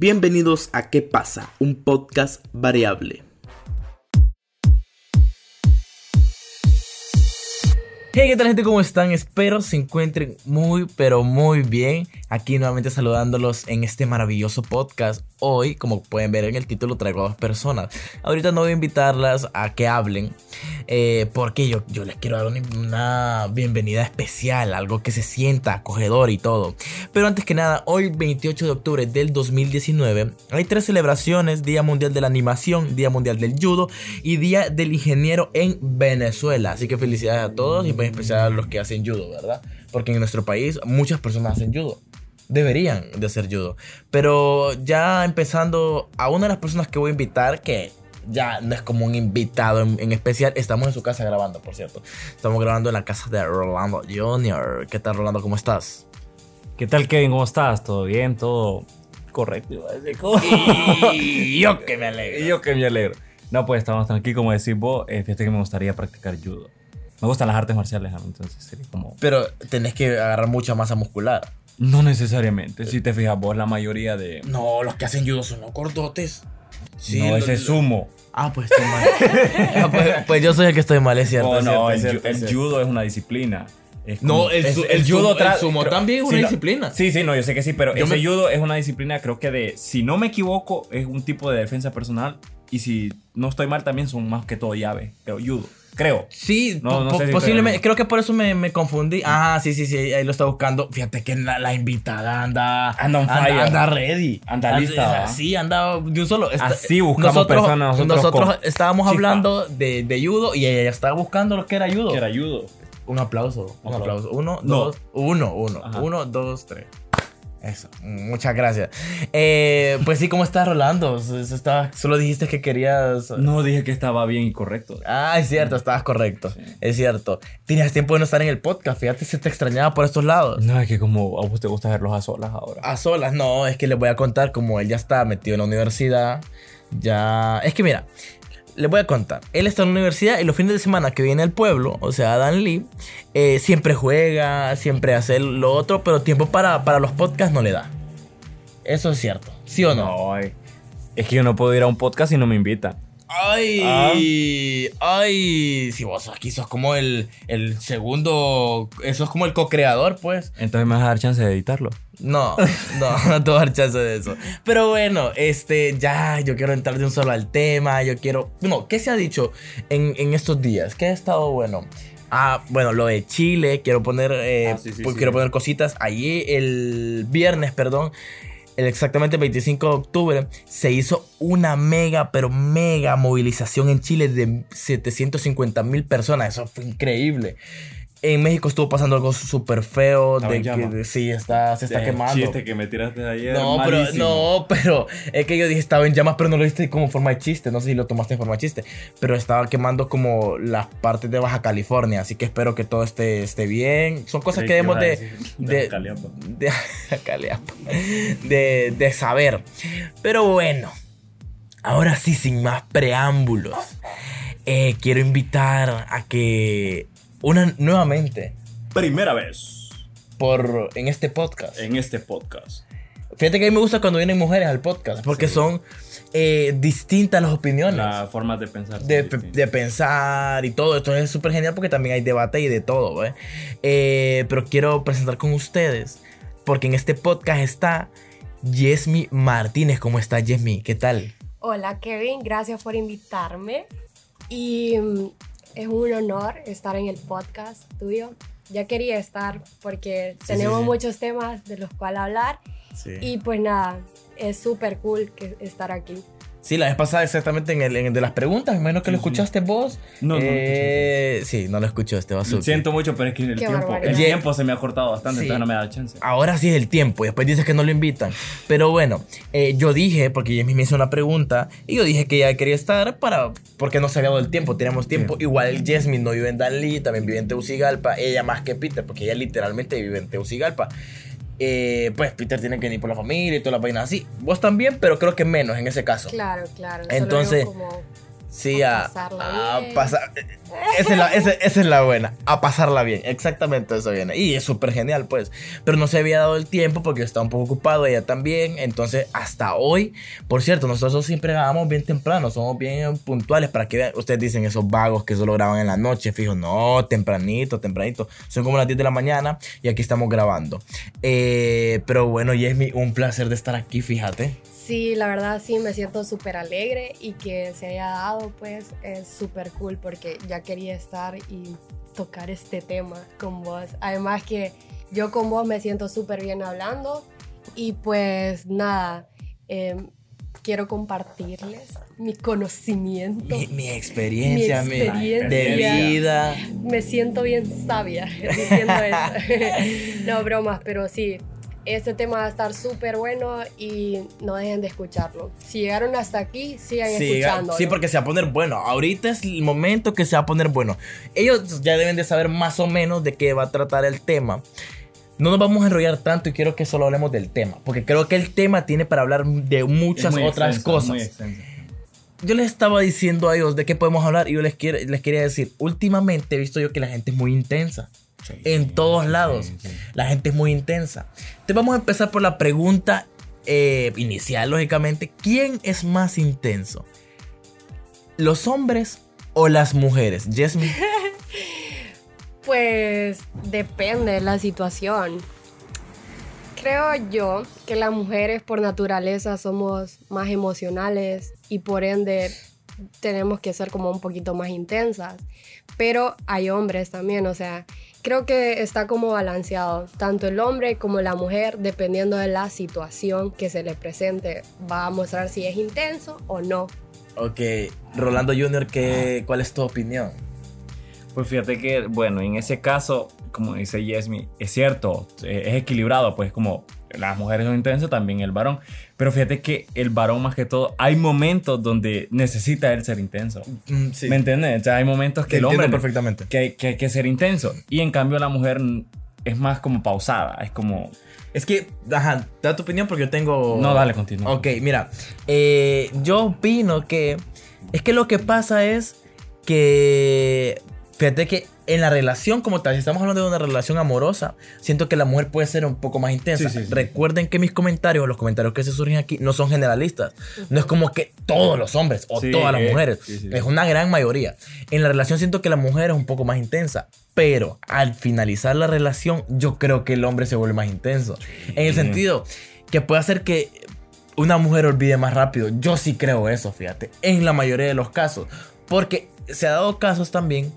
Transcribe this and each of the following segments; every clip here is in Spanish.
Bienvenidos a ¿Qué pasa? Un podcast variable. Hey, ¿qué tal gente? ¿Cómo están? Espero se encuentren muy, pero muy bien. Aquí nuevamente saludándolos en este maravilloso podcast. Hoy, como pueden ver en el título, traigo a dos personas. Ahorita no voy a invitarlas a que hablen, eh, porque yo, yo les quiero dar una, bienvenida especial, algo que se sienta acogedor y todo. Pero antes que nada, hoy 28 de octubre del 2019, hay tres celebraciones, Día Mundial de la Animación, Día Mundial del Judo y Día del Ingeniero en Venezuela. Así que felicidades a todos y pues especial a los que hacen judo, ¿verdad? Porque en nuestro país muchas personas hacen judo deberían de hacer judo. Pero ya empezando a una de las personas que voy a invitar, que ya no es como un invitado en, especial, estamos en su casa grabando, por cierto. Estamos grabando en la casa de Rolando Jr. ¿Qué tal, Rolando? ¿Cómo estás? ¿Qué tal, Kevin? ¿Cómo estás? ¿Todo bien? ¿Todo correcto? y yo que me alegro. Y yo que me alegro. No, pues estamos tranquilos, como decís vos. Eh, fíjate que me gustaría practicar judo. Me gustan las artes marciales, entonces sería como... Pero tenés que agarrar mucha masa muscular. No necesariamente. Si te fijas, vos la mayoría de. No, los que hacen judo son los gordotes. Sí, no, ese es sumo. Ah, pues estoy mal. Ah, pues, pues, yo soy el que estoy mal, es cierto. No, no, es cierto, el, judo es una disciplina. no, el, el, judo el sumo también es una disciplina. Sí, sí, no, yo sé que sí, pero ese judo es una disciplina, creo que de, si no me equivoco, es un tipo de defensa personal. Y si no estoy mal, también son más que todo llave, pero judo. Creo. Sí, posiblemente. Creo que por eso me, me, confundí. Ah, sí, sí, sí. Ahí lo está buscando. Fíjate que la, la invitada anda. Anda on fire. Anda, ready. Anda lista. sí, anda de un solo. Así buscamos nosotros, personas. Nosotros, estábamos hablando de, de, judo y ella estaba buscando lo que era judo. Que era judo. Un aplauso. Un aplauso. Uno, dos, uno, uno. Uno, dos, tres. Eso, muchas gracias. Eh, pues sí, ¿cómo estás, Rolando? solo dijiste que querías. No, dije que estaba bien y correcto. Ah, es cierto, estabas correcto. Es cierto. Tienes tiempo de no estar en el podcast. Fíjate si te extrañaba por estos lados. No, es que como a vos te gusta verlos a solas ahora. A solas, no, es que les voy a contar como él ya está metido en la universidad. Ya. Es que mira, les voy a contar. Él está en la universidad y los fines de semana que viene al pueblo, o sea, Dan Lee, eh, siempre juega, siempre hace lo otro, pero tiempo para, para los podcasts no le da. Eso es cierto, ¿sí o no? No, es que yo no puedo ir a un podcast si no me invitan. Ay, ah. ay, si vos aquí sos como el, el segundo, eso es como el co-creador, pues. Entonces me vas a dar chance de editarlo. No, no, no te voy a dar chance de eso. Pero bueno, este, ya, yo quiero entrar de un solo al tema, yo quiero, no, ¿qué se ha dicho en, en estos días? ¿Qué ha estado bueno? Ah, bueno, lo de Chile, quiero poner, eh, ah, pues, quiero poner cositas. Allí el viernes, perdón, el exactamente 25 de octubre, se hizo una mega, pero mega movilización en Chile de 750 mil personas. Eso fue increíble. En México estuvo pasando algo súper feo. De que sí, está, se está quemando. chiste que me tiraste de ayer. No, pero, no, pero es que yo dije estaba en llamas, pero no lo viste como forma de chiste. No sé si lo tomaste en forma de chiste. Pero estaba quemando como las partes de Baja California. Así que espero que todo esté, esté bien. Son cosas que debemos de. De, de, de saber. Pero bueno, ahora sí, sin más preámbulos. Eh, quiero invitar a que una nuevamente. Primera vez. Por, en este podcast. En este podcast. Fíjate que a mí me gusta cuando vienen mujeres al podcast, porque son eh, distintas las opiniones. Las formas de pensar. De, pensar y todo. Esto es súper genial porque también hay debate y de todo. Eh, pero quiero presentar con ustedes, porque en este podcast está Yesmi Martínez. ¿Cómo está Yesmi? ¿Qué tal? Hola Kevin, gracias por invitarme. Y mm, es un honor estar en el podcast tuyo. Ya quería estar porque tenemos muchos temas de los cuales hablar. Y pues nada, es súper cool que estar aquí. Sí, la vez pasada exactamente en el, de las preguntas, menos que lo escuchaste vos. No, no eh, Sí, no lo escuchó este vaso. Siento mucho, pero es que el tiempo, el tiempo se me ha cortado bastante, entonces no me da chance. Ahora sí es el tiempo, y después dices que no lo invitan. Pero bueno, eh, yo dije, porque ella me hizo una pregunta, y yo dije que ella quería estar para, porque no se había dado el tiempo, teníamos tiempo. Igual Jasmine no vive en Dalí, también vive en Teucigalpa, ella más que Peter, porque ella literalmente vive en Teucigalpa. Eh, pues Peter tiene que ir por la familia y toda la vaina así. Vos también, pero creo que menos en ese caso. Claro, claro. Entonces, Sí, a, a, pasar. Esa es, la, buena. A pasarla bien. Exactamente eso viene. Y es súper genial, pues. Pero no se había dado el tiempo porque estaba un poco ocupado, ella también. Entonces, hasta hoy, por cierto, nosotros siempre grabamos bien temprano, somos bien puntuales para que vean. Ustedes dicen esos vagos que solo graban en la noche. Fijo, no, tempranito, tempranito. Son como las 10 de la mañana y aquí estamos grabando. Eh, pero bueno, y es un placer de estar aquí, fíjate. Sí, la verdad sí, me siento súper alegre y que se haya dado, pues es súper cool porque ya quería estar y tocar este tema con vos. Además que yo con vos me siento súper bien hablando y pues nada, em, quiero compartirles mi conocimiento. Mi, experiencia, mi experiencia, de vida. Me siento bien sabia diciendo eso. no, bromas, pero sí, este tema va a estar súper bueno y no dejen de escucharlo. Si llegaron hasta aquí, sigan escuchando. Sí, porque se va a poner bueno. Ahorita es el momento que se va a poner bueno. Ellos ya deben de saber más o menos de qué va a tratar el tema. No nos vamos a enrollar tanto y quiero que solo hablemos del tema, porque creo que el tema tiene para hablar de muchas otras cosas. yo les estaba diciendo a ellos de qué podemos hablar y yo les, quiero, les quería decir, últimamente he visto yo que la gente es muy intensa en todos lados. La gente es muy intensa. Entonces vamos a empezar por la pregunta eh, inicial, lógicamente. ¿Quién es más intenso? ¿Los hombres o las mujeres? Jasmine. pues depende de la situación. Creo yo que las mujeres por naturaleza somos más emocionales y por ende tenemos que ser como un poquito más intensas. Pero hay hombres también, o sea, creo que está como balanceado. Tanto el hombre como la mujer, dependiendo de la situación que se le presente, va a mostrar si es intenso o no. Ok, Rolando Junior, ¿qué, ¿cuál es tu opinión? Pues fíjate que, bueno, en ese caso, como dice Yesmi, es cierto, es equilibrado, pues como las mujeres son intensas, también el varón. Pero fíjate que el varón más que todo, hay momentos donde necesita él ser intenso. Mm, ¿Me entiendes? O sea, hay momentos que el hombre... perfectamente. Que, que hay que ser intenso. Y en cambio la mujer es más como pausada, es como... Es que, ajá, da tu opinión porque yo tengo... No, dale, continúa. Ok, mira, eh, yo opino que... Es que lo que pasa es que... Fíjate que en la relación como tal, si estamos hablando de una relación amorosa, siento que la mujer puede ser un poco más intensa. Recuerden que mis comentarios, los comentarios que se surgen aquí, no son generalistas. No es como que todos los hombres o todas las mujeres. Es una gran mayoría. En la relación siento que la mujer es un poco más intensa. Pero al finalizar la relación, yo creo que el hombre se vuelve más intenso. En el sentido que puede hacer que una mujer olvide más rápido. Yo sí creo eso, fíjate. En la mayoría de los casos. Porque se ha dado casos también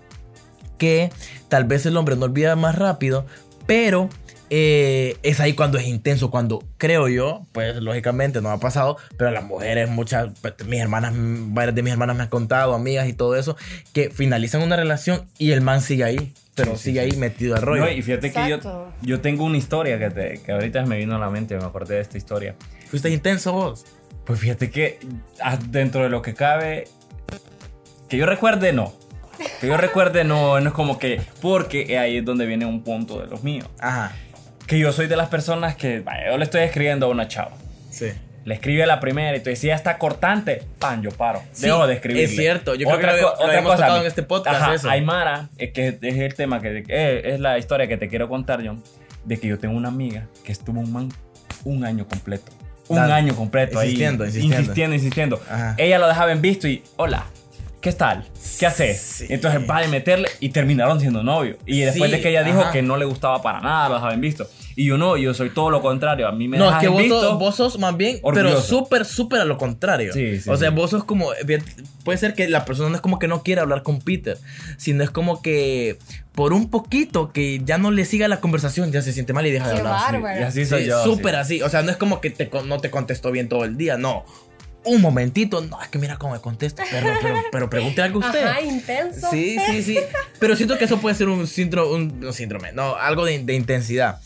que tal vez el hombre no olvida más rápido, pero eh, es ahí cuando es intenso, cuando creo yo, pues lógicamente no ha pasado, pero las mujeres, muchas, pues, mis hermanas, varias de mis hermanas me han contado, amigas y todo eso, que finalizan una relación y el man sigue ahí, pero sigue ahí metido al rollo. y fíjate que yo, yo tengo una historia que, te, que ahorita me vino a la mente, me acordé de esta historia. ¿Fuiste intenso vos? Pues fíjate que ah, dentro de lo que cabe, que yo recuerde, no. Que yo recuerde, no, no es como que. Porque ahí es donde viene un punto de los míos. Ajá. Que yo soy de las personas que. yo le estoy escribiendo a una chava. Sí. Le escribe a la primera y tú decías, está cortante, pan, yo paro. Sí, Dejo de escribirle. Es cierto, yo creo que lo, otra hemos cosa, en este podcast. Ajá, eso. Aymara, es que es el tema que eh, es la historia que te quiero contar, John, de que yo tengo una amiga que estuvo un man un año completo. Un año completo insistiendo, ahí. Insistiendo, insistiendo. Insistiendo, Ella lo dejaba en visto y, hola, ¿qué tal? ¿Qué haces? Entonces va a meterle y terminaron siendo novios. Y después de que ella dijo que no le gustaba para nada, lo dejaban visto. Y yo no, yo soy todo lo contrario. A mí me No, es que vos, visto, sos, vos sos más bien, pero súper, súper a lo contrario. Sí, sí, o sea, vos sos como. Puede ser que la persona no es como que no quiere hablar con Peter, sino es como que por un poquito que ya no le siga la conversación, ya se siente mal y deja de hablar. Y así soy yo. Súper así. O sea, no es como que te, no te contestó bien todo el día, no un momentito. No, es que mira cómo me contesta. Pero, pero, pero pregunte algo usted. Ajá, intenso. Sí, sí, sí. Pero siento que eso puede ser un síndrome, un, síndrome, no, algo de, intensidad.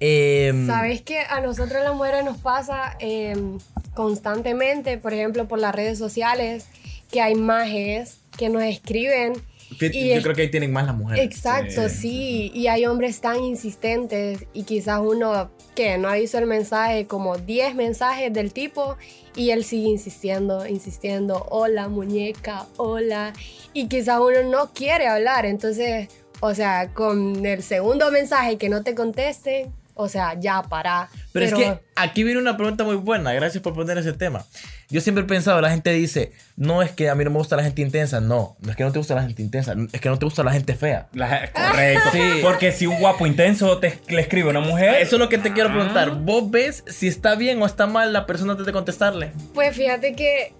Em, Sabes que a nosotros las mujeres nos pasa em, constantemente, por ejemplo, por las redes sociales, que hay majes que nos escriben Y yo es- creo que ahí tienen más las mujeres. Exacto, sí. Y hay hombres tan insistentes y quizás uno que no ha visto el mensaje, como 10 mensajes del tipo y él sigue insistiendo, insistiendo, hola muñeca, hola. Y quizás uno no quiere hablar, entonces, o sea, con el segundo mensaje que no te contesten, o sea, ya para. Pero, es que aquí viene una pregunta muy buena. Gracias por poner ese tema. Yo siempre he pensado, la gente dice, no es que a mí no me gusta la gente intensa. No, no es que no te gusta la gente intensa, es que no te gusta la gente fea. La- correcto. Sí. Porque si un guapo intenso te, le escribe a una mujer. Eso es lo que te quiero preguntar. Ah. ¿Vos ves si está bien o está mal la persona antes de contestarle? Pues fíjate que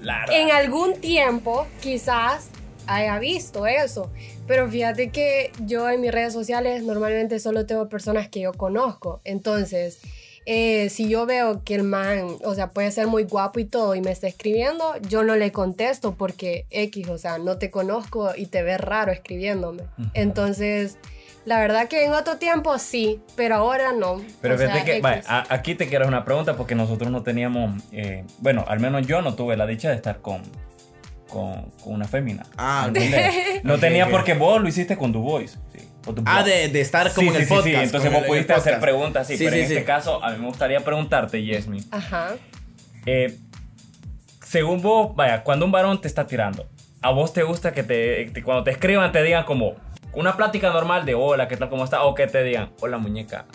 Claro. en algún tiempo quizás haya visto eso. Pero fíjate que yo en mis redes sociales normalmente solo tengo personas que yo conozco. Entonces, eh, si yo veo que el man, o sea, puede ser muy guapo y todo y me está escribiendo, yo no le contesto porque X, o sea, no te conozco y te ves raro escribiéndome. Entonces, la verdad que en otro tiempo sí, pero ahora no. Pero O sea, fíjate que, X. vaya, a- aquí te quiero una pregunta porque nosotros no teníamos, eh, bueno, al menos yo no tuve la dicha de estar con, con, con una fémina. Ah, ¿entendés? No tenía porque vos lo hiciste con tu voice. sí, Ah, de, de estar como Sí, en sí, el sí, podcast. sí, entonces vos pudiste hacer preguntas, sí, Sí, pero sí, en sí. este caso a mí me gustaría preguntarte, Yesmi. Ajá. Eh, según vos, vaya, cuando un varón te está tirando, ¿a vos te gusta que te, te- cuando te escriban te digan como una plática normal de hola, ¿qué tal, cómo está? O que te digan, hola muñeca,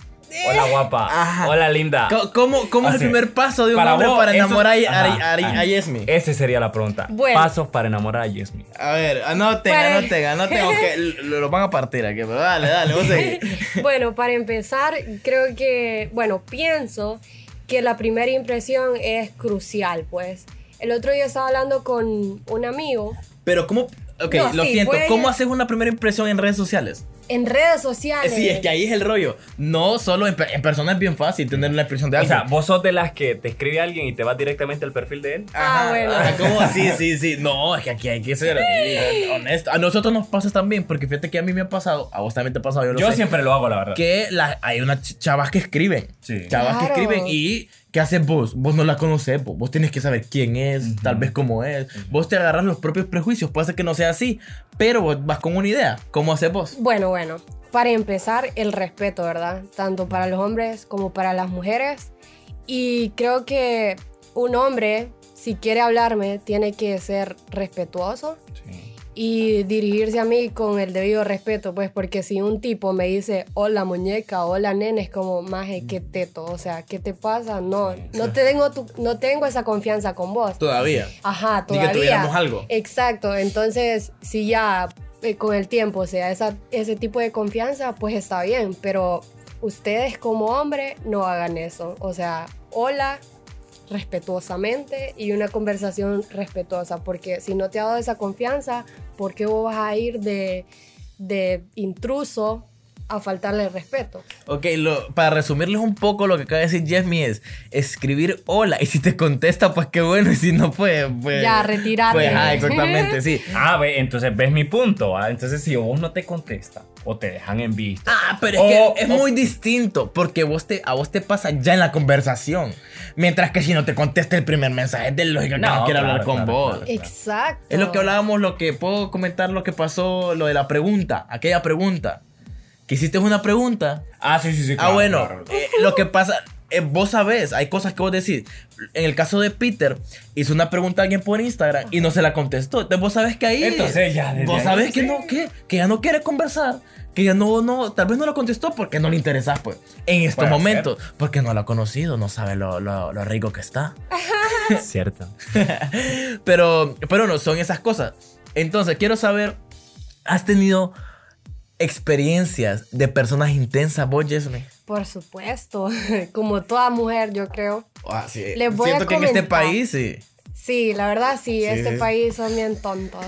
hola guapa, Ajá. hola linda. ¿Cómo, cómo es el primer paso de un Para hombre vos, para eso- enamorar a, Ajá, a, a- ajá. a Yesmi? Esa sería la pregunta. Bueno. Pasos para enamorar a Yesmi. A ver, anoten, Para- anoten, anoten, aunque lo, lo van a partir aquí, pero dale, dale, vos. Bueno, para empezar, creo que, bueno, pienso que la primera impresión es crucial, pues. El otro día estaba hablando con un amigo Pero ¿cómo? Ok, No, lo sí, siento, ¿cómo haces una primera impresión en redes sociales? En redes sociales. Sí, es que ahí es el rollo. No solo en, en persona es bien fácil tener una impresión de O alguien. sea, vos sos de las que te escribe alguien y te vas directamente al perfil de él. Ah, bueno. ¿Cómo así? Sí, sí. No, es que aquí hay que ser honesto. A nosotros nos pasa también, porque fíjate que a mí me ha pasado, a vos también te ha pasado, yo lo Yo sé, siempre lo hago, la verdad. que la- hay unas ch- chavas que escriben. Sí. Chavas Claro. que escriben y ¿qué haces vos? Vos no la conoces, vos, vos tienes que saber quién es, tal vez cómo es. Vos te agarras los propios prejuicios, puede ser que no sea así, pero vos vas con una idea. ¿Cómo haces vos? Bueno, bueno. Para empezar, el respeto, ¿verdad? Tanto para los hombres como para las mujeres. Y creo que un hombre, si quiere hablarme, tiene que ser respetuoso. Sí. y dirigirse a mí con el debido respeto, pues porque si un tipo me dice hola muñeca, hola nene, es como maje, qué teto, o sea, ¿qué te pasa? No, no te tengo tu- no tengo esa confianza con vos. Todavía. Ajá, Ni que todavía. tuviéramos algo. Exacto, entonces si ya eh, con el tiempo, o sea, esa, ese tipo de confianza, pues está bien, pero ustedes como hombre no hagan eso, o sea, hola respetuosamente y una conversación respetuosa, porque si no te ha dado esa confianza, ¿por qué vos vas a ir de, de intruso a faltarle el respeto? Ok, lo- para resumirles un poco lo que acaba de decir Jessmy es escribir hola y si te contesta pues qué bueno y si no pues... pues Ya, retirate. Pues ah, exactamente, sí. Ah, ve, entonces ves mi punto. ¿ah? Entonces, si vos no te contesta o te dejan en visto. Ah, pero es o- que es o- muy distinto porque vos te, a vos te pasa ya en la conversación. Mientras que si no te contesta el primer mensaje es de lógica que no, No, quiere claro, hablar con claro, vos. claro. Exacto. Es lo que hablábamos, lo que puedo comentar, lo que pasó, lo de la pregunta, aquella pregunta. Que hiciste una pregunta Ah, sí, sí, sí. Ah, claro, bueno, claro. eh, lo que pasa, eh, vos sabés, hay cosas que vos decís. En el caso de Peter, hizo una pregunta a alguien por Instagram y no se la contestó. Entonces vos sabés que ahí. Entonces ya, desde Vos ahí, sabés que sí. no, que, que ya no quiere conversar. Que ya no, no, tal vez no la contestó porque no le interesás, pues. En estos momentos. Porque no la ha conocido, no sabe lo, lo, lo rico que está. Cierto. Pero, pero no, son esas cosas. Entonces, quiero saber, ¿has tenido experiencias de personas intensas, vos, Yesme? Por supuesto, como toda mujer, yo creo. Ah, sí. Les voy a Siento que en este país, sí. Sí, la verdad sí, Sí, este sí. país son bien tontos,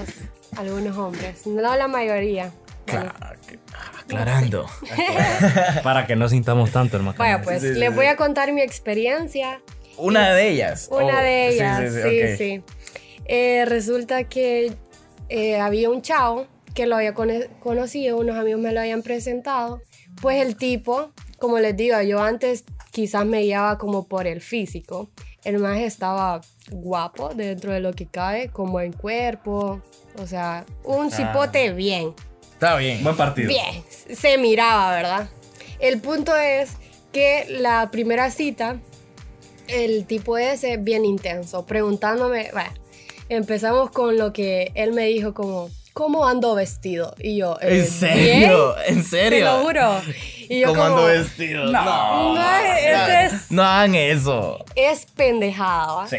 algunos hombres, no la mayoría. Bueno, Claro, que- ah, aclarando. Para que no sintamos tanto, hermano. Vaya, pues Sí, sí, les sí. voy a contar mi experiencia. Una de ellas. Una Oh, de ellas, sí, sí. Eh, resulta que eh, había un chavo que lo había cono- conocido, unos amigos me lo habían presentado. Pues el tipo, como les digo, yo antes quizás me guiaba como por el físico. el más estaba guapo dentro de lo que cabe, como en cuerpo, o sea, un cipote bien, Está bien. Buen partido. bien, se miraba, ¿verdad? El punto es que la primera cita, el tipo ese bien intenso, preguntándome, bueno, empezamos con lo que él me dijo como, ¿cómo ando vestido? Y yo, eh, ¿En serio? "Bien". ¿En serio? Te lo juro. Y yo ¿Cómo como, ando vestido? No. No, eso es, No hagan eso. es pendejada. Sí.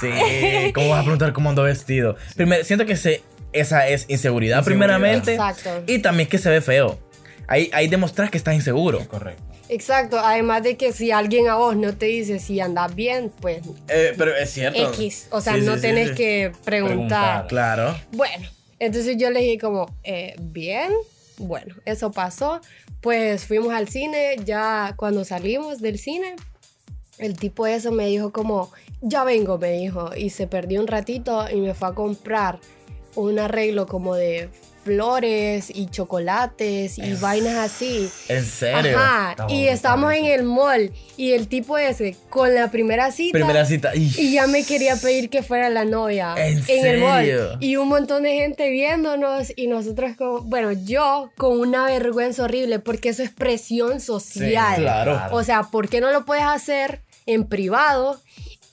Sí, ¿cómo vas a preguntar cómo ando vestido? Primero, siento que se, esa es inseguridad, Inseguridad. primeramente. Exacto. Y también que se ve feo. Ahí, ahí demostras que estás inseguro. Correcto. Exacto, además de que si alguien a vos no te dice si andas bien, pues Eh, pero es cierto. X, o sea, Sí, no sí, tenés sí, sí. que preguntar. Preguntar. Claro. Bueno, entonces yo le dije como, eh, bien, bueno, eso pasó. Pues fuimos al cine, ya cuando salimos del cine, el tipo eso me dijo como, ya vengo, me dijo, y se perdió un ratito y me fue a comprar un arreglo como de flores y chocolates y vainas así. ¿En serio? Ajá, Está y bueno, estamos está en el mall y el tipo ese con la primera cita Primera cita. Y ya me quería pedir que fuera la novia ¿En el serio? mall y un montón de gente viéndonos y nosotros como, bueno, yo con una vergüenza horrible porque eso es presión social. claro. O sea, ¿por qué no lo puedes hacer en privado?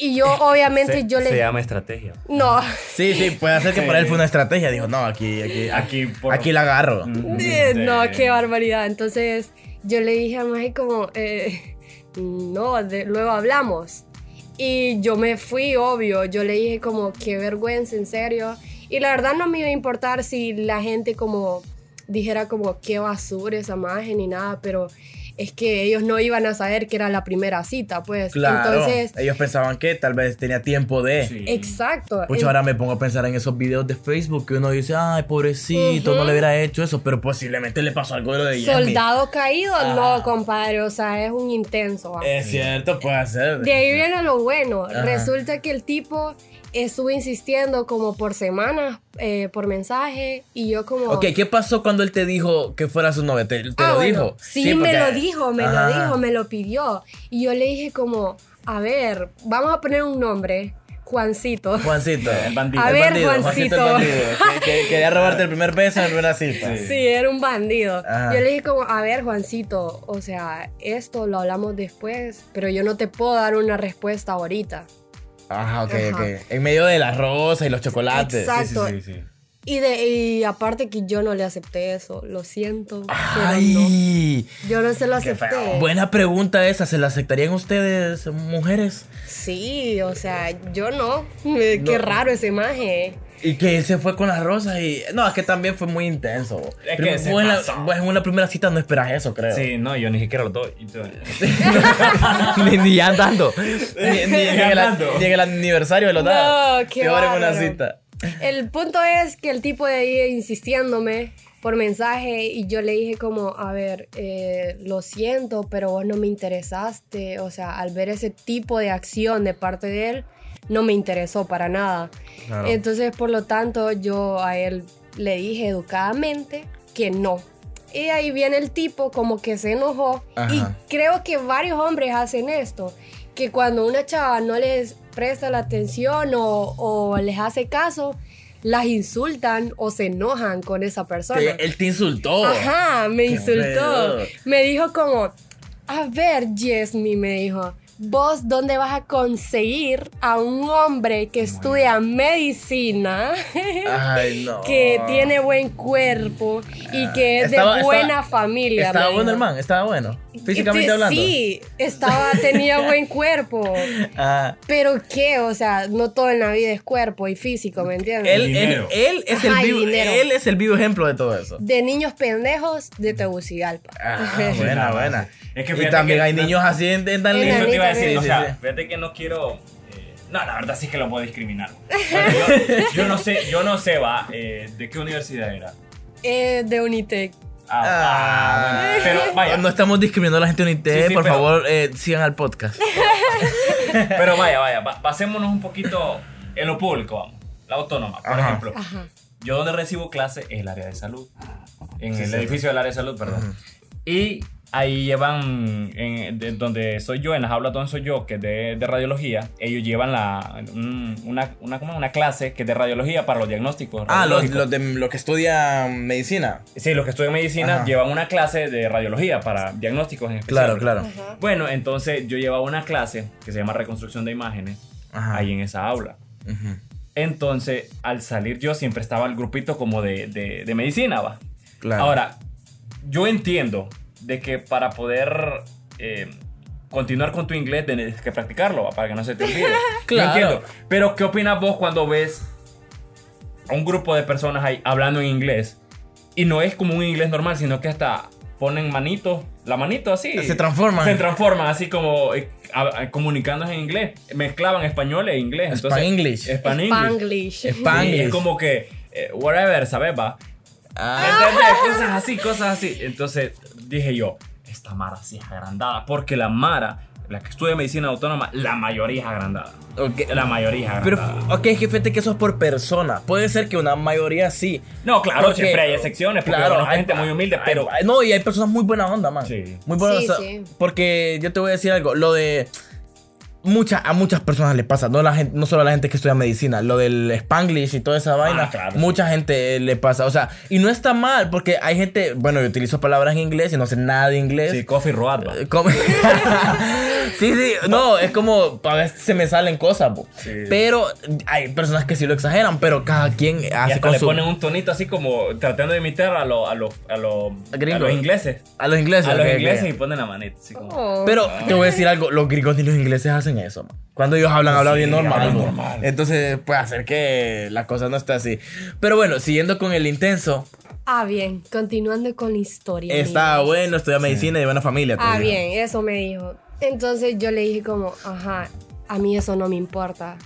Y yo obviamente Se, yo se le llama estrategia. no, Sí, sí, puede ser que para él fue una estrategia. Dijo, no, aquí, aquí, Aquí, por- aquí la agarro. No, qué barbaridad. Entonces yo le dije a Maggie como, eh, no, de- luego hablamos. Y yo me fui, obvio. Yo le dije como, qué vergüenza, en serio. Y la verdad no me iba a importar si la gente como dijera como, qué basura esa imagen ni nada, pero es que ellos no iban a saber que era la primera cita, pues. Claro. Entonces, Ellos pensaban que tal vez tenía tiempo de. Sí. exacto. Pues ahora me pongo a pensar en esos videos de Facebook que uno dice, ay, pobrecito, no le hubiera hecho eso, pero posiblemente le pasó algo de lo de Yemi. Soldado caído, Ah. no, compadre, o sea, es un intenso. Es cierto, puede ser. De ahí viene lo bueno. Ajá. Resulta que el tipo estuvo insistiendo como por semanas, eh, por mensaje, y yo como... Ok, ¿qué pasó cuando él te dijo que fuera su novia? ¿Te, te Ah, lo bueno, dijo? Sí, me porque- lo dijo, me Ajá. lo dijo, me lo pidió. Y yo le dije como, a ver, vamos a poner un nombre, Juancito. Juancito. El bandido. A El ver, bandido, Juancito. el bandido, que, que- quería robarte el primer beso en la primera cita. Sí. Sí, era un bandido. Ajá. Yo le dije como, a ver, Juancito, o sea, esto lo hablamos después, pero yo no te puedo dar una respuesta ahorita. Ajá, ok, Ajá. ok. En medio de las rosas y los chocolates. Exacto. Sí, sí, sí. Y, de, y aparte que yo no le acepté eso, lo siento. pero no. Ay, Yo no se lo acepté. feo. buena pregunta esa. ¿Se la aceptarían ustedes, mujeres? Sí, o sea, yo no. Eh, Qué No. raro esa imagen. Y que él se fue con las rosas y... No, es que también fue muy intenso. Es Primero, que se en la- vos en una primera cita no esperas eso, creo. Sí, no, yo ni siquiera lo doy. Ni, ni andando. Ni, ni en el, ni en el aniversario de los No, dados. qué Peor en una cita. El punto es que el tipo de ahí insistiéndome por mensaje y yo le dije como, a ver, eh, lo siento, pero vos no me interesaste. O sea, al ver ese tipo de acción de parte de él, no me interesó para nada. Claro. Entonces, por lo tanto, yo a él le dije educadamente que no. Y ahí viene el tipo como que se enojó. Ajá. Y creo que varios hombres hacen esto. Que cuando una chava no les presta la atención o, o les hace caso, las insultan o se enojan con esa persona. Que él te insultó. Ajá, me Qué insultó. pedo. Me dijo como, a ver, Yesmi, me dijo, vos dónde vas a conseguir a un hombre que estudia medicina, Ay, no. que tiene buen cuerpo y que es Estaba- de estaba- buena familia. Estaba bueno man, estaba bueno. Físicamente Este, hablando. Sí, estaba, tenía buen cuerpo. Ah, Pero qué, o sea, no todo en la vida es cuerpo y físico, ¿me entiendes? él, él, Dinero. él es Ajá, el vivo, dinero. él es el vivo ejemplo de todo eso. De niños pendejos de Tegucigalpa. Ah, buena, buena. Es que y también que- hay niños así en, en tan En. Eso te iba a decir, Sí, o sí, sea, sí. fíjate que no quiero. eh, no, la verdad sí que lo puedo discriminar. Yo no sé, yo no sé, va, eh, de qué universidad era. Eh, de Unitec. Ah, ah, bueno, pero vaya, No estamos discriminando a la gente de Unité, Sí, sí, por pero- favor, eh, sigan al podcast. pero vaya, vaya, ba- basémonos un poquito en lo público, vamos. La autónoma, por Ajá. ejemplo. Ajá. Yo donde recibo clase es el área de salud. En Sí, el sí. edificio del área de salud, perdón. Y ahí llevan, en, de donde soy yo, en las aulas donde soy yo, que es de, de radiología, ellos llevan la, un- una, una, clase que es de radiología para los diagnósticos. Ah, los, de los que estudian medicina. Sí, los que estudian medicina Ajá. llevan una clase de radiología para diagnósticos en especial. Claro, claro. Ajá. Bueno, entonces yo llevaba una clase que se llama reconstrucción de imágenes Ajá. ahí en esa aula. Entonces, al salir yo siempre estaba el grupito como de, de, de medicina, va. Claro. Ahora, yo entiendo de que para poder eh, continuar con tu inglés tienes que practicarlo, para que no se te olvide. Claro. Yo entiendo. Pero, ¿qué opinas vos cuando ves a un grupo de personas ahí hablando en inglés? Y no es como un inglés normal, sino que hasta ponen manito, la manito así. Se transforman. Se transforman así como eh, a- a- comunicándose en inglés. Mezclaban español e inglés. Entonces, Spanglish. Spanglish. Spanglish. Spanglish. Sí, es como que, eh, whatever, ¿sabes? Va. ¿Me Ah, entiendes? Cosas así, cosas así. Entonces dije yo, esta Mara sí es agrandada. Porque la Mara, la que estudia medicina autónoma, la mayoría es agrandada. ok. La mayoría es Pero, agrandada. ok, es que fíjate que eso es por persona. Puede ser que una mayoría sí. no, claro, Porque- siempre hay excepciones. Porque Claro, hay gente muy humilde, hay- pero. hay- no, y hay personas muy buena onda, man. Sí. Muy buena Sí, onda. sí. Porque yo te voy a decir algo. Lo de. Mucha, a muchas personas le pasa, no, la gente, no solo a la gente que estudia medicina, lo del spanglish y toda esa vaina, Ah, claro, mucha gente le pasa, o sea, y no está mal, porque hay gente, bueno, yo utilizo palabras en inglés y no sé nada de inglés, Sí, coffee road. Eh, sí, sí, no, es como a veces se me salen cosas. Sí. pero hay personas que sí lo exageran, pero cada quien Y hace hasta con le su- ponen un tonito así como tratando de imitar a, los a, los a, los a los ingleses. a los ingleses. A los ok, ok. ingleses y ponen la manita. Así como. Oh. Pero te voy a decir algo, los gringos ni los ingleses hacen eso, man. Cuando ellos hablan, hablan Sí, bien normal. hablan ¿no? normal. Entonces puede hacer que la cosa no esté así. Pero bueno, siguiendo con el intenso, Ah, bien. Continuando con la historia. está amigos. bueno, estudia medicina y de buena familia. Ah, digo. bien, eso me dijo. Entonces yo le dije como, ajá, a mí eso no me importa.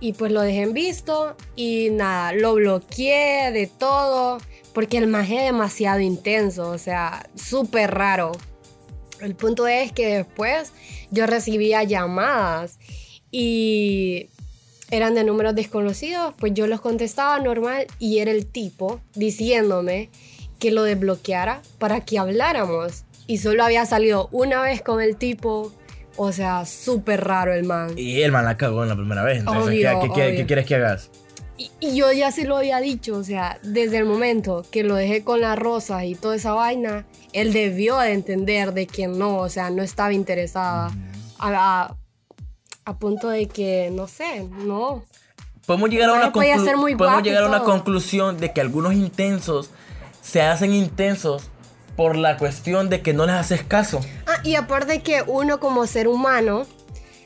Y pues lo dejé en visto y nada, lo bloqueé de todo porque el maje es demasiado intenso, o sea, súper raro. El punto es que después yo recibía llamadas y eran de números desconocidos, pues yo los contestaba normal y era el tipo diciéndome que lo desbloqueara para que habláramos. Y solo había salido una vez con el tipo, o sea, súper raro el man. Y el man la cagó en la primera vez. Entonces, Obvio, ¿qué, qué- qué- obvio. qué quieres que hagas? Y, y yo ya se lo había dicho, o sea, desde el momento que lo dejé con las rosas y toda esa vaina, él debió de entender de que no, o sea, no estaba interesada. A, a- a punto de que, no sé, no. Podemos llegar a una, podemos llegar a una conclusión de que algunos intensos se hacen intensos por la cuestión de que no les haces caso. Ah, y aparte que uno como ser humano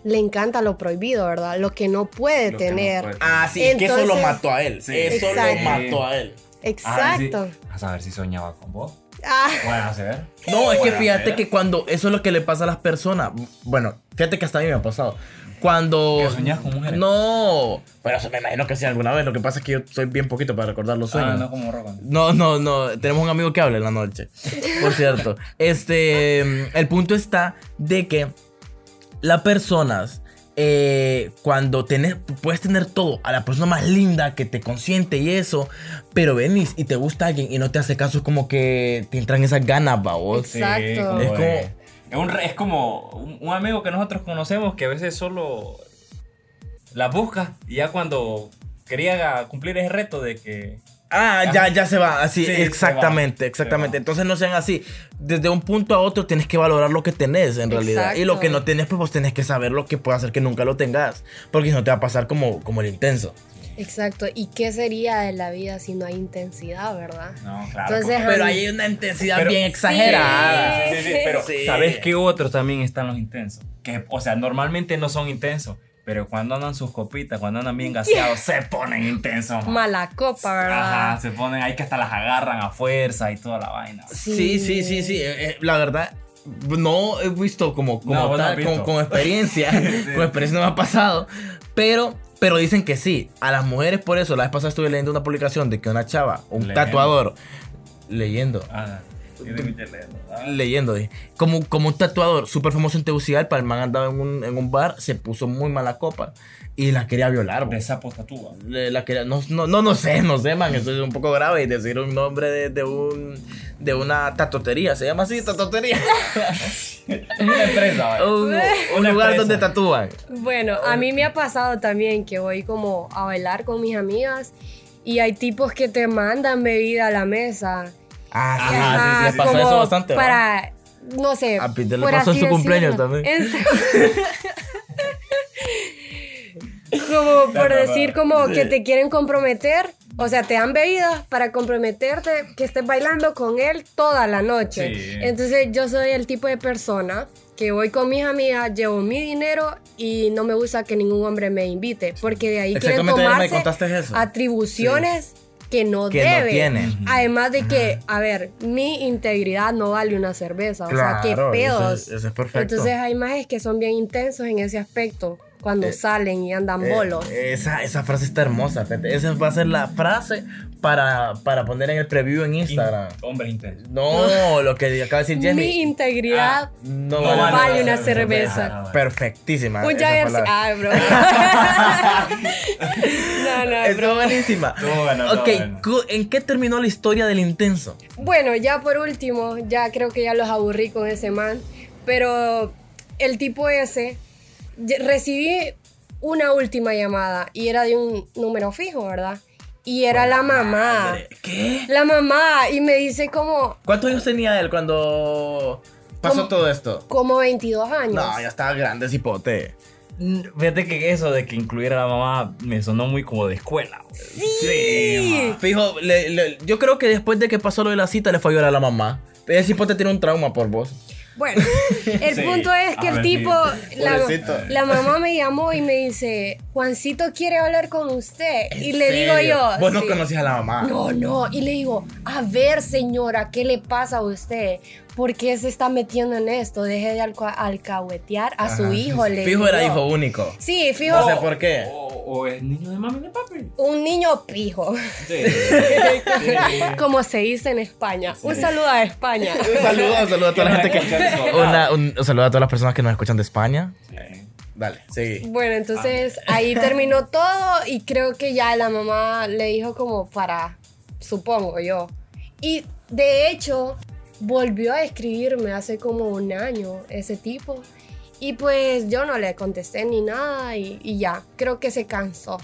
le encanta lo prohibido, ¿verdad? Lo que no puede Lo que no tener. puede. Ah, sí, es que eso lo Entonces- mató a él. Sí. Eso Exacto. lo mató a él. Exacto. A saber si soñaba con vos. Ah, Puede ser. No, es que fíjate que cuando eso es lo que le pasa a las personas. Bueno, fíjate que hasta a mí me ha pasado. Cuando. ¿Que soñás con mujeres? No. Pero eso me imagino que sí alguna vez. Lo que pasa es que yo soy bien poquito para recordar los sueños. Ah, no como Rogan. No, no, no. Tenemos un amigo que habla en la noche. Por cierto. Este. El punto está de que las personas. eh, cuando tenés, puedes tener todo a la persona más linda que te consiente y eso, pero venís y te gusta alguien y no te hace caso, es como que te entran esas ganas, babos. Sí, Exacto. Es como- es, un es como un, un amigo que nosotros conocemos que a veces solo la busca y ya cuando quería cumplir ese reto de que Ah, ya, ya se va, así, Sí, exactamente, va, exactamente. Entonces no sean así. Desde un punto a otro tienes que valorar lo que tenés en realidad. Y lo que Exacto. no tenés, pues vos tenés que saber lo que puede hacer que nunca lo tengas. Porque si no te va a pasar como, como el intenso. exacto. ¿Y qué sería de la vida si no hay intensidad, verdad? no, claro. Entonces, como- Pero hay una intensidad Pero- bien exagerada. Sí, sí, sí, pero Sí. ¿sabes qué otros también están los intensos? Que, o sea, normalmente no son intensos, pero cuando andan sus copitas, cuando andan bien gaseados, se ponen intensos. man. Mala copa, ¿verdad? Ajá, se ponen ahí que hasta las agarran a fuerza y toda la vaina. Sí, sí, sí, sí. Eh, eh, La verdad, no he visto como, como No, no tal, visto. con, con experiencia. Con experiencia no me ha pasado. Pero, pero dicen que sí. A las mujeres, por eso, la vez pasada estuve leyendo una publicación de que una chava, un Leyendo. tatuador, leyendo. Ah, leyendo. dije. Como, como un tatuador súper famoso en Tegucigalpa, el man andaba en un, en un bar, se puso muy mala copa y la quería violar. De bo. sapo tatúa. La quería, no, no, no, no sé, no sé, man. Eso es un poco grave. Y decir un nombre de, de un de una tatotería. Se llama así, tatotería. Una empresa, un, un Una lugar empresa. donde tatúan. Bueno, a mí me ha pasado también que voy como a bailar con mis amigas y hay tipos que te mandan bebida a la mesa. Ah, sí, Ajá, sí, sí, pasa como eso bastante. Para, no sé. A Peter le por pasó en su cumpleaños decirlo. también. En se- como por decir como que te quieren comprometer. O sea, te dan bebidas para comprometerte que estés bailando con él toda la noche. Sí. Entonces yo soy el tipo de persona que voy con mis amigas, llevo mi dinero y no me gusta que ningún hombre me invite. Porque de ahí quieren ayer me tomarse contaste eso. atribuciones que no Que no tiene. Además de que, a ver, mi integridad no vale una cerveza. o sea, qué pedos. eso es- eso es perfecto. Entonces hay majes que son bien intensos en ese aspecto cuando salen y andan Eh, bolos. esa, esa frase está hermosa. fíjate. Esa va a ser la frase para, para poner en el preview en Instagram. Hombre intenso. No, lo que acaba de decir mi Jenny. integridad No, no vale, vale una cerveza. cerveza. Perfectísima. Un palabra. Ah, bro. no, no, Estuvo bro. buenísima. Bueno, ok, bueno. ¿en qué terminó la historia del intenso? Bueno, ya por último, ya creo que ya los aburrí con ese man, pero el tipo ese, recibí una última llamada y era de un número fijo, ¿verdad? Y era la mamá. Madre, ¿Qué? La mamá y me dice como, ¿Cuántos años tenía él cuando pasó ¿Cómo? todo esto? como 22 años. No, ya estaba grande, cipote. Fíjate que eso de que incluyera a la mamá me sonó muy como de escuela. Sí. Fijo, le- le- yo creo que después de que pasó lo de la cita le fue a llorar a la mamá. Ese cipote tiene un trauma por vos. Bueno, el Sí, punto es que a el ver, tipo, la, mamá me llamó y me dice, Juancito quiere hablar con usted. Y ¿En le digo yo, Vos no sí. conocías a la mamá. No, no. Y le digo, a ver, señora, ¿qué le pasa a usted? ¿Por qué se está metiendo en esto? Deje de alca- alcahuetear a su hijo. Le Fijo digo era hijo único. Sí, fijo. No sé por qué. O, o es niño de mami y de papi. Un niño pijo. Sí. Como se dice en España. Un saludo a España. Un saludo, un saludo a toda la gente que. Una- un, un saludo a todas las personas que nos escuchan de España. Dale, seguí. Bueno, entonces ahí terminó todo y creo que ya la mamá le dijo como para, supongo yo. Y de hecho, volvió a escribirme hace como un año ese tipo. Y pues yo no le contesté ni nada y, ya, creo que se cansó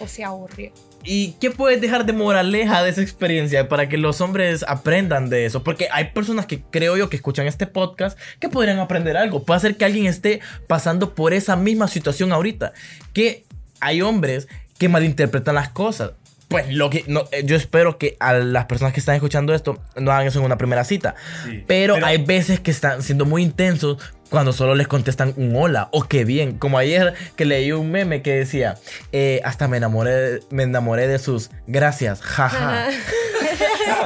o se aburrió. ¿Y qué puedes dejar de moraleja de esa experiencia para que los hombres aprendan de eso? Porque hay personas que creo yo que escuchan este podcast que podrían aprender algo. Puede ser que alguien esté pasando por esa misma situación ahorita. Que hay hombres que malinterpretan las cosas. Pues lo que no, eh, yo espero que a las personas que están escuchando esto no hagan eso en una primera cita. Sí. Pero, Pero- hay veces que están siendo muy intensos cuando solo les contestan un hola o qué bien. Como ayer que leí un meme que decía, eh, hasta me enamoré, me enamoré de sus gracias, jaja.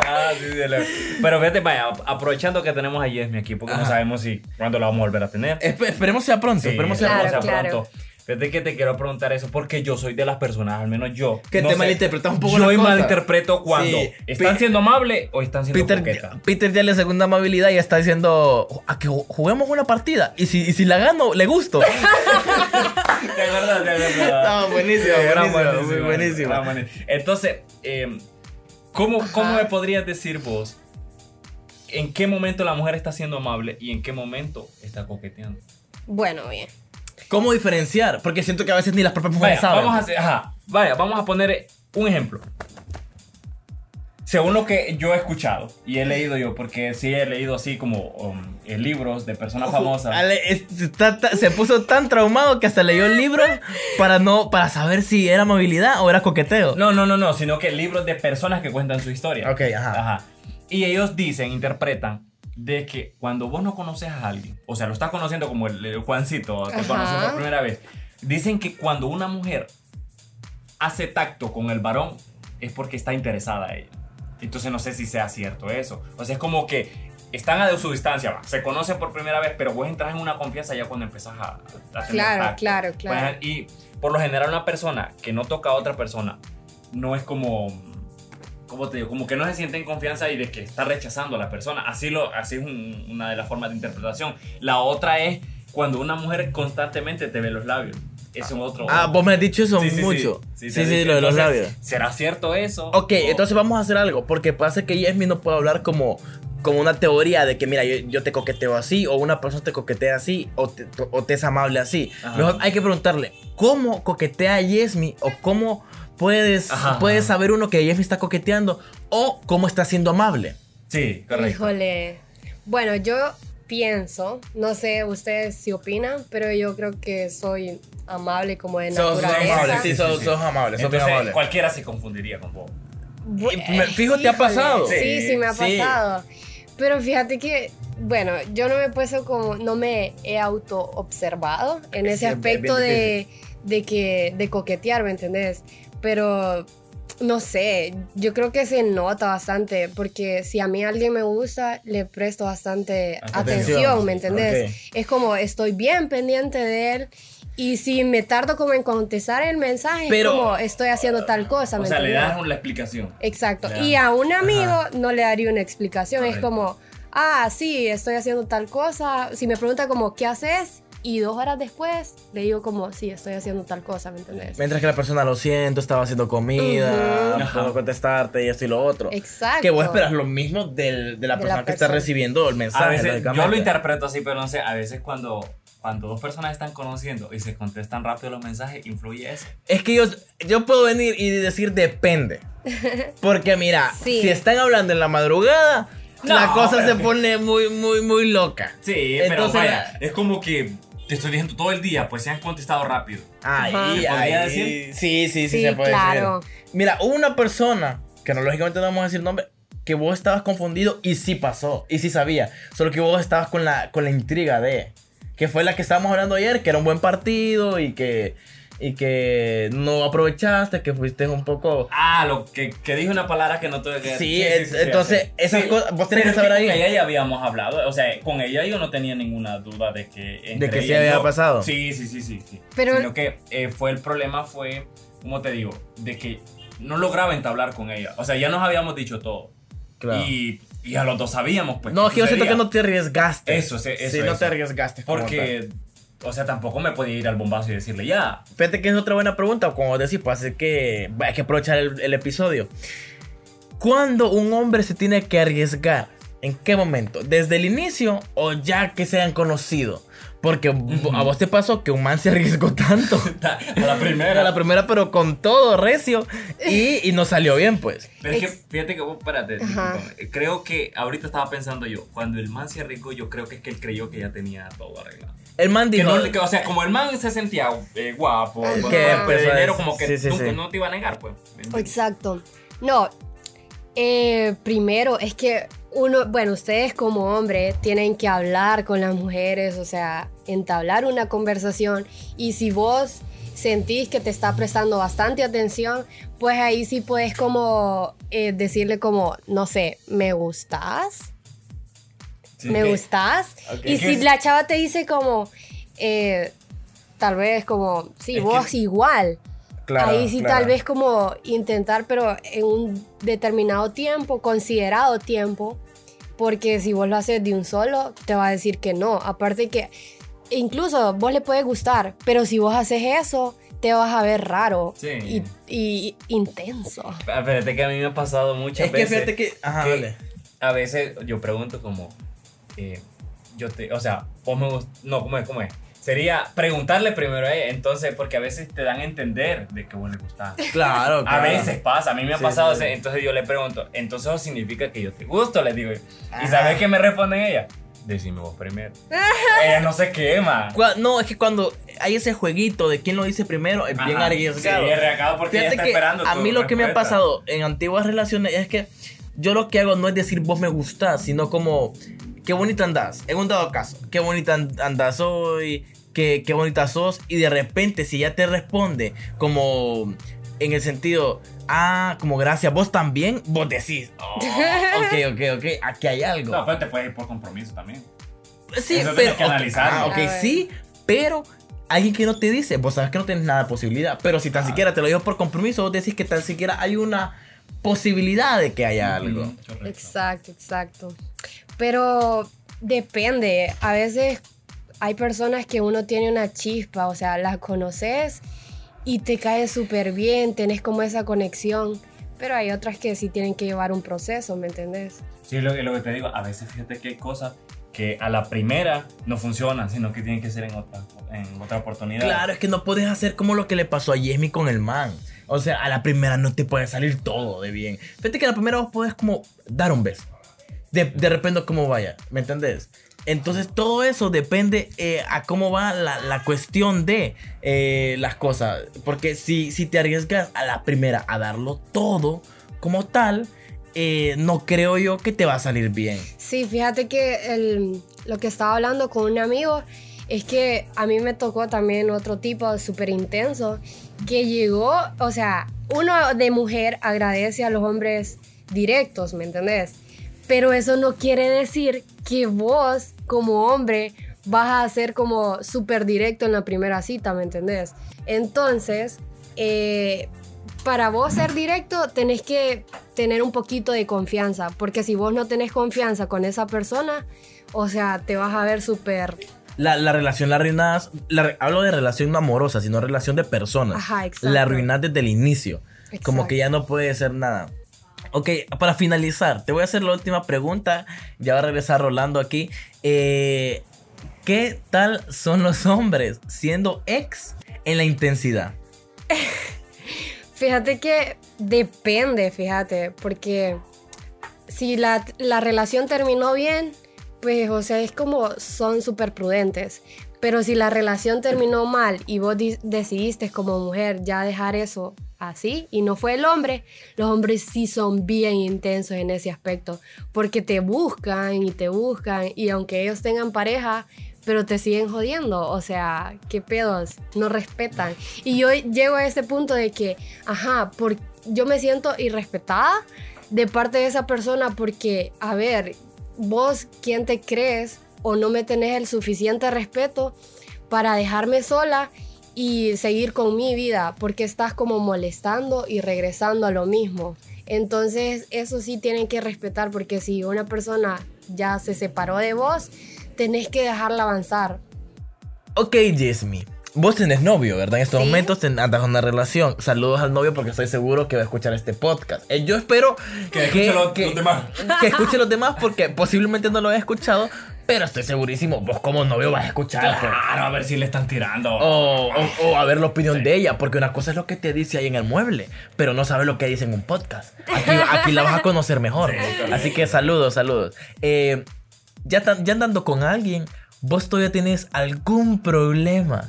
Ah, sí, sí, le- Pero fíjate, vaya, aprovechando que tenemos a Yesmi aquí, porque no Ajá. sabemos si cuándo la vamos a volver a tener. Espe- esperemos sea pronto, Sí, esperemos sea Claro, pronto. claro. Fíjate que te quiero preguntar eso porque yo soy de las personas, al menos yo. Que no te sé, malinterpretas un poco Yo las cosas. malinterpreto cuando Sí. están siendo amables o están siendo Peter, coquetas. Peter ya le segunda amabilidad y está diciendo a que ju- juguemos una partida y si, y si la gano, le gusto. De verdad, de verdad. No, buenísimo, Sí, era buenísimo, muy buenísimo. era buenísimo. Entonces, eh, ¿cómo, ¿cómo me podrías decir vos en qué momento la mujer está siendo amable y en qué momento está coqueteando? Bueno, bien. ¿Cómo diferenciar? Porque siento que a veces ni las propias mujeres Vaya, saben. vamos a hacer, ajá, vaya, vamos a poner un ejemplo. Según lo que yo he escuchado y he leído yo, porque sí he leído así como um, eh, libros de personas famosas. Ale- es- está- ta- se puso tan traumado que hasta leyó el libro para no para saber si era amabilidad o era coqueteo. No, no, no, no, sino que libros de personas que cuentan su historia. Ok, ajá. Y ellos dicen, interpretan, de que cuando vos no conoces a alguien, o sea, lo estás conociendo como el, el Juancito, te conoces por primera vez, dicen que cuando una mujer hace tacto con el varón es porque está interesada a ella. Entonces no sé si sea cierto eso. O sea, es como que están a su distancia, va, se conocen por primera vez, pero vos entras en una confianza ya cuando empezás a, a tener Claro, tacto. claro, claro. Pues, y por lo general una persona que no toca a otra persona no es como como te digo, como que no se siente en confianza y de que está rechazando a la persona. Así, lo, así es un- una de las formas de interpretación. La otra es cuando una mujer constantemente te ve los labios. Eso es otro. Ah, vos me has dicho eso Sí, sí, mucho. Sí, Sí, sí, lo de los labios. ¿Será cierto eso? Ok, O- entonces vamos a hacer algo, porque pasa que Yasmin no puede hablar como, como una teoría de que, mira, yo, yo te coqueteo así, o una persona te coquetea así, o te, o te es amable así. Mejor hay que preguntarle, ¿cómo coquetea Yasmin? O cómo puedes, Ajá. puedes saber uno que Yasmin está coqueteando, o cómo está siendo amable. Sí, correcto. Híjole. Bueno, yo pienso, no sé ustedes si opinan, pero yo creo que soy amable como de Sos, sos naturaleza. amable, sí, Sí, sos, sí. sos amable, sos Entonces, amable. cualquiera se confundiría con vos. Me- fijo, ¿te ha pasado? Sí, Sí, sí, me ha sí. pasado. Pero fíjate que, bueno, yo no me he puesto como, no me he auto observado en Sí, ese es aspecto bien de, de que, de coquetear, ¿me entendés? Pero, no sé, yo creo que se nota bastante, porque si a mí alguien me gusta, le presto bastante Atención. atención, ¿me entendés? Es como, estoy bien pendiente de él. Y si me tardo como en contestar el mensaje, Pero- como estoy haciendo tal cosa. O ¿me sea, le das la explicación. Exacto. Y a un amigo no le daría una explicación. Es como, ah, sí, estoy haciendo tal cosa. Si me pregunta como, ¿qué haces? Y dos horas después le digo como, sí, estoy haciendo tal cosa, ¿me entendés? Mientras que la persona lo siento, estaba haciendo comida, no puedo contestarte y esto y lo otro. Exacto. Que vos esperas lo mismo del- de la De persona la que está recibiendo el mensaje. A veces, yo lo interpreto así, pero no sé, a veces cuando, cuando dos personas están conociendo y se contestan rápido los mensajes, influye eso. Es que yo, yo puedo venir y decir depende. Porque mira, Sí. si están hablando en la madrugada, No, la cosa pero- se pone muy, muy, muy loca. Sí, pero Entonces, vaya, es como que te estoy diciendo todo el día, pues se han contestado rápido. Ahí, Ajá. ¿Se podría ahí. decir? Sí, sí, sí, Sí, se puede claro. decir. Mira, hubo una persona, que no lógicamente no vamos a decir nombre, que vos estabas confundido y sí pasó, y sí sabía. Solo que vos estabas con la, con la intriga de, que fue la que estábamos hablando ayer, que era un buen partido y que, y que no aprovechaste, que fuiste un poco... Ah, lo que, que dije una palabra que no tuve que Sí, es- entonces, esas cosas- vos tenés que saber ahí. Con ella ya habíamos hablado, o sea, con ella yo no tenía ninguna duda de que. De que sí y había yo- pasado. Sí, sí, sí, sí. sí. Pero- Sino que eh, fue el problema, fue, como te digo, de que no lograba entablar con ella. O sea, ya nos habíamos dicho todo. Claro. Y, y a los dos sabíamos, pues. no, es que yo siento que no te arriesgaste. Eso, sí, eso, Sí, no eso. te arriesgaste. Porque, o sea, tampoco me podía ir al bombazo y decirle ya. Fíjate que es otra buena pregunta, como decís, pues así que hay que aprovechar el, el episodio. ¿Cuándo un hombre se tiene que arriesgar? ¿En qué momento? ¿Desde el inicio o ya que se han conocido? Porque a vos te pasó que un man se arriesgó tanto. A la primera. Era la primera, pero con todo recio. Y, y no salió bien, pues. Pero es que fíjate que vos, espérate, creo que ahorita estaba pensando yo, cuando el man se arriesgó, yo creo que es que él creyó que ya tenía todo arreglado. El man Que dijo. no, que, o sea, como el man se sentía eh, guapo, Que a dinero, como que sí, sí, nunca- sí. no te iba a negar, pues. Exacto. No, eh, primero es que uno, bueno, ustedes como hombre tienen que hablar con las mujeres, o sea, entablar una conversación y si vos sentís que te está prestando bastante atención, pues ahí sí puedes como eh, decirle como, no sé, ¿me gustas? Sí, ¿Me que- gustas? Y si la chava te dice como, eh, tal vez como, sí, Es vos que- igual. Claro, Ahí sí claro. tal vez como intentar, pero en un determinado tiempo, considerado tiempo, porque si vos lo haces de un solo, te va a decir que no. Aparte que incluso vos le puede gustar, pero si vos haces eso, te vas a ver raro Sí. y, y intenso. Ah, Fíjate que a mí me ha pasado muchas Es que veces. fíjate que. Ajá, que a veces yo pregunto como, eh, yo te, o sea, vos me gust- no, ¿cómo es? ¿Cómo es? Sería preguntarle primero a ella, entonces, porque a veces te dan a entender de que vos le gustás. Claro, A claro. veces pasa, a mí me ha Sí, pasado, sí, sí. entonces yo le pregunto, entonces eso significa que yo te gusto, le digo. Ajá. ¿Y sabes qué me responde ella? Decime vos primero. ella no se quema. No, es que cuando hay ese jueguito de quién lo dice primero, es bien Ajá. arriesgado. Sí, es arriesgado porque ella Fíjate está que esperando a mí lo que me ha respuesta. pasado en antiguas relaciones es que yo lo que hago no es decir vos me gustás, sino como qué bonita andás. En un dado caso, qué bonita and- andás hoy, qué, qué bonita sos. Y de repente, si ya te responde como en el sentido, ah, como gracias, vos también, vos decís, oh, ok, ok, ok, aquí hay algo. No, pero te puedes ir por compromiso también. Sí, Eso pero. tienes que ok, analizarlo. ah, ok, sí, pero alguien que no te dice, vos sabes que no tienes nada de posibilidad. Pero si tan siquiera te lo digo por compromiso, vos decís que tan siquiera hay una posibilidad de que haya algo. Exacto, exacto. Pero depende. A veces hay personas que uno tiene una chispa, o sea, las conoces y te cae súper bien, tenés como esa conexión. Pero hay otras que sí tienen que llevar un proceso, ¿me entendés? Sí, lo, lo que te digo, a veces fíjate que hay cosas que a la primera no funcionan, sino que tienen que ser en otra, en otra oportunidad. Claro, es que no puedes hacer como lo que le pasó a Yesmi con el man. O sea, a la primera no te puede salir todo de bien. Fíjate que a la primera vos podés como dar un beso. De, de repente como vaya, ¿me entendés? Entonces todo eso depende eh, a cómo va la, la cuestión de eh, las cosas. Porque si, si te arriesgas a la primera a darlo todo como tal, eh, no creo yo que te va a salir bien. Sí, fíjate que el- lo que estaba hablando con un amigo es que a mí me tocó también otro tipo súper intenso que llegó, o sea, uno de mujer agradece a los hombres directos, ¿me entendés? Pero eso no quiere decir que vos como hombre vas a ser como súper directo en la primera cita, ¿me entendés? Entonces, eh, para vos ser directo tenés que tener un poquito de confianza, porque si vos no tenés confianza con esa persona, o sea, te vas a ver súper... La, la relación la re- hablo de relación no amorosa, sino relación de personas. Ajá, exacto. La arruinas desde el inicio. Como que ya no puede ser nada. Ok, para finalizar, te voy a hacer la última pregunta. Ya va a regresar Rolando aquí. Eh, ¿Qué tal son los hombres siendo ex en la intensidad? Fíjate que depende, fíjate, porque si la, la relación terminó bien, pues, o sea, es como son súper prudentes. Pero si la relación terminó mal y vos di- decidiste como mujer ya dejar eso así y no fue el hombre, los hombres sí son bien intensos en ese aspecto, porque te buscan y te buscan y aunque ellos tengan pareja, pero te siguen jodiendo, o sea, qué pedos, no respetan. Y yo llego a ese punto de que, ajá, por, yo me siento irrespetada de parte de esa persona porque, a ver, vos, ¿quién te crees o no me tenés el suficiente respeto para dejarme sola y seguir con mi vida? Porque estás como molestando y regresando a lo mismo. Entonces, eso sí tienen que respetar porque si una persona ya se separó de vos, tenés que dejarla avanzar. Ok, Jasmine. Vos tenés novio, ¿verdad? En estos Sí. momentos andas en una relación. Saludos al novio porque estoy seguro que va a escuchar este podcast. Eh, yo espero Que escuche los- los demás. que escuche los demás porque posiblemente no lo haya escuchado, pero estoy segurísimo, vos como novio vas a escuchar. Claro, a ver si le están tirando. O, o- o a ver la opinión de ella, porque una cosa es lo que te dice ahí en el mueble, pero no sabes lo que dice en un podcast. Aquí, aquí la vas a conocer mejor. Sí. Así que saludos, saludos. Eh, ya, tan- ya andando con alguien, vos todavía tienes algún problema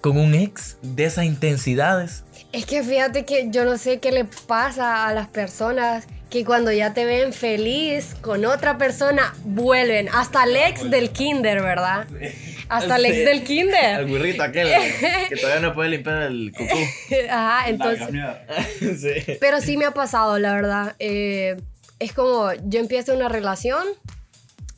con un ex de esas intensidades. Es que fíjate que yo no sé qué le pasa a las personas que cuando ya te ven feliz con otra persona, vuelven. Hasta el ex del kinder, ¿verdad? Hasta el ex del El kinder. burrito aquel que todavía no puede limpiar el cucú. Ajá, entonces... sí. Pero sí me ha pasado, la verdad. Eh, es como yo empiezo una relación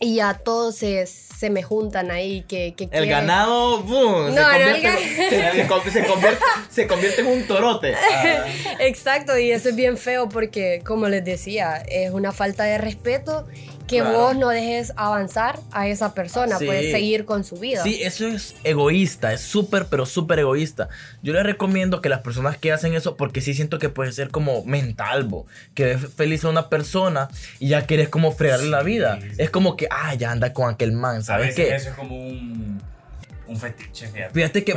y ya todos se, se me juntan ahí. Que, que El quieren- ganado, ¡boom! se, No, no, el convierte, se, se con- se convierte, se convierte en un torote. Ah. Exacto, y eso es bien feo porque, como les decía, es una falta de respeto que Claro. vos no dejes avanzar a esa persona, Sí. puedes seguir con su vida. Sí, eso es egoísta, es súper, pero súper egoísta. Yo les recomiendo que las personas que hacen eso, porque sí siento que puede ser como mental, bo, que ves feliz a una persona y ya quieres como fregarle la vida. sí. Es como que, ah, ya anda con aquel man, ¿sabes qué? eso es como un, un fetiche, fíjate. Fíjate que,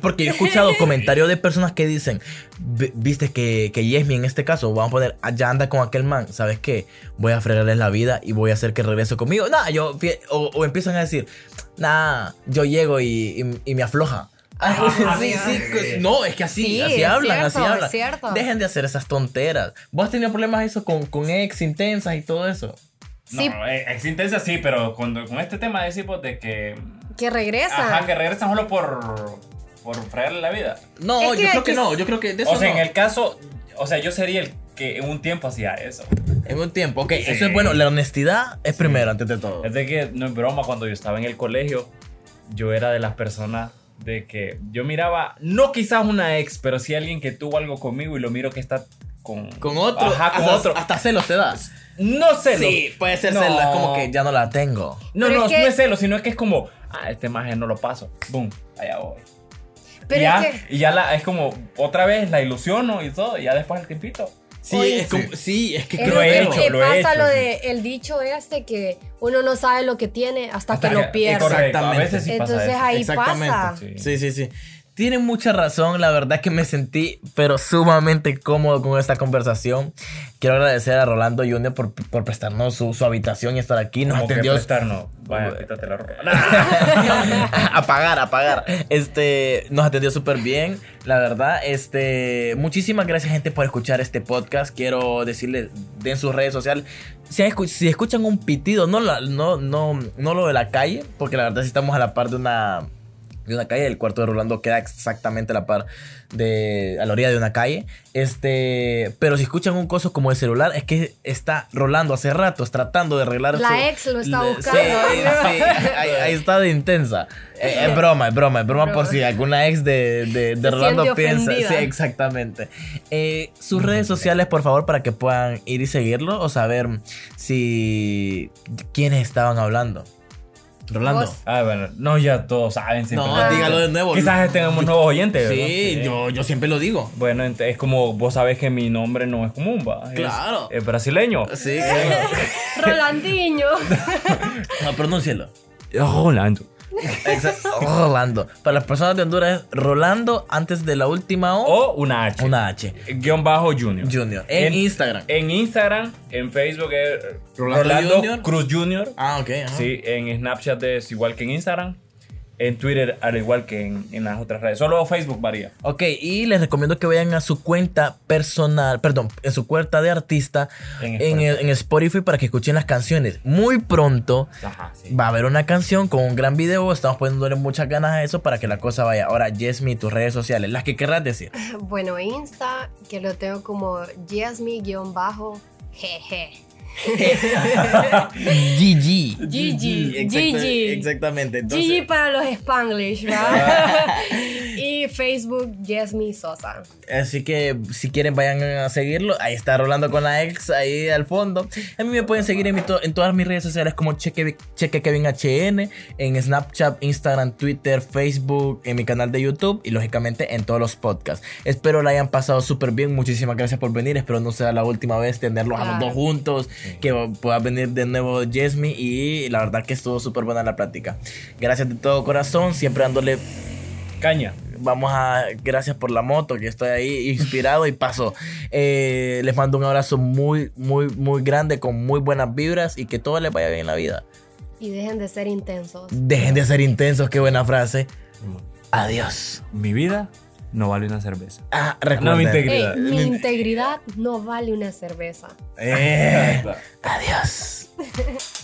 porque yo he escuchado comentarios de personas que dicen, "Vi- viste que, que Yesmi en este caso, vamos a poner, "Ah, ya anda con aquel man, ¿sabes qué? Voy a fregarles la vida y voy a hacer que regrese conmigo. Nah, yo, o, o empiezan a decir, nah, yo llego y, y- y me afloja. Sí, sí, sí. pues, no, es que así, Sí, así hablan, cierto, así hablan. cierto. Dejen de hacer esas tonteras. ¿Vos has tenido problemas eso con, con ex intensas y todo eso? Sí, No, eh, ex intensa sí, pero cuando, con este tema decimos de que. Que regresa. Ajá, que regresan solo por. por fregarle la vida. No, Es yo que- creo que que- no, yo creo que de eso O sea, no. en el caso. O sea, yo sería el que en un tiempo hacía eso. En un tiempo, ok, Sí. eso es bueno, la honestidad es primero antes de todo. Es de que, no es broma, cuando yo estaba en el colegio, yo era de las personas de que yo miraba, no quizás una ex, pero sí alguien que tuvo algo conmigo y lo miro que está con, Con otro. Ajá, con hasta, otro. Hasta celos te das. No celos. Sí, puede ser No. celos. Es como que ya no la tengo. No, Pero no, es que- no es celos, sino es que es como, ah, este maje no lo paso. Boom, allá voy. Pero y ya, es que, y ya la, es como, otra vez la ilusiono y todo, y ya después el tiempito. Sí, Oye, es como, sí, es que es creo lo he hecho, que lo he pasa hecho, lo sí. de el dicho este que uno no sabe lo que tiene hasta, Hasta que, que- lo pierde. correcto, a Exactamente. veces sí pasa Entonces eso. ahí Exactamente. pasa. Sí. Sí, sí, sí. Tienen mucha razón, la verdad que me sentí pero sumamente cómodo con esta conversación. Quiero agradecer a Rolando Junior por, por prestarnos su, su habitación y estar aquí. Nos atendió prestarnos. Vaya, quítate la ropa. apagar, apagar. Este, nos atendió súper bien, la verdad. Este, muchísimas gracias, gente, por escuchar este podcast. Quiero decirles, den sus redes sociales. Si, escu- si escuchan un pitido, no, la- no, no, no lo de la calle, porque la verdad, si estamos a la par de una, de una calle, el cuarto de Rolando queda exactamente a la par de, a la orilla de una calle. Este, pero si escuchan un coso como el celular, es que está Rolando hace ratos tratando de arreglar La su- ex lo está buscando. Sí, sí, ahí, ahí está de intensa. Eh, es broma, es broma, es broma por si alguna ex de, de, Rolando piensa. Sí, exactamente. Eh, sus redes sociales, por favor, para que puedan ir y seguirlo o saber si quiénes estaban hablando. Rolando. Vos. Ah, bueno, no, ya todos saben. siempre. No, dígalo de nuevo. Quizás tengamos nuevos oyentes. Sí, ¿verdad? yo, yo siempre lo digo. Bueno, es como vos sabés que mi nombre no es común, va. Claro. Es, brasileño. Sí, claro. Rolandinho. No, pronúncielo. Rolando. Exacto. Rolando. Para las personas de Honduras es Rolando antes de la última O, O una H. una H. Guión bajo Junior. Junior. En, Instagram. En Instagram, en Facebook es Rolando Rolando, Junior. Cruz Junior. Ah, ok. ajá. Sí, en Snapchat es igual que en Instagram. En Twitter, al igual que en, en las otras redes. Solo Facebook varía. Ok, y les recomiendo que vayan a su cuenta personal, perdón, en su cuenta de artista En en, Spotify. el- en Spotify para que escuchen las canciones. Muy pronto Ajá, sí. va a haber una canción con un gran video. Estamos poniéndole muchas ganas a eso para que la cosa vaya. Ahora, Yesmi, tus redes sociales, las que querrás decir. Bueno, Insta, que lo tengo como Jasmine-bajo. GG. Gigi, Exacta- Gigi. Exactamente. Entonces, Gigi para los Spanglish, ¿verdad? Facebook, Jasmine Sosa. Así que si quieren vayan a seguirlo. Ahí está Rolando con la ex ahí al fondo. A mí me pueden seguir en, mi to- en todas mis redes sociales como Cheque, Cheque Kevin HN, en Snapchat, Instagram, Twitter, Facebook, en mi canal de YouTube y lógicamente en todos los podcasts. Espero la hayan pasado súper bien. Muchísimas gracias por venir. Espero no sea la última vez tenerlos a los Claro. dos juntos. Que pueda venir de nuevo Jesmi y la verdad que estuvo súper buena la plática. Gracias de todo corazón. Siempre dándole Caña. Vamos a. Gracias por la moto, que estoy ahí inspirado y paso. Eh, les mando un abrazo muy, muy, muy grande, con muy buenas vibras y que todo les vaya bien en la vida. Y dejen de ser intensos. Dejen de ser intensos, qué buena frase. Adiós. Mi vida no vale una cerveza. Ah, No, mi integridad. Mi integridad no vale una cerveza. Eh, adiós.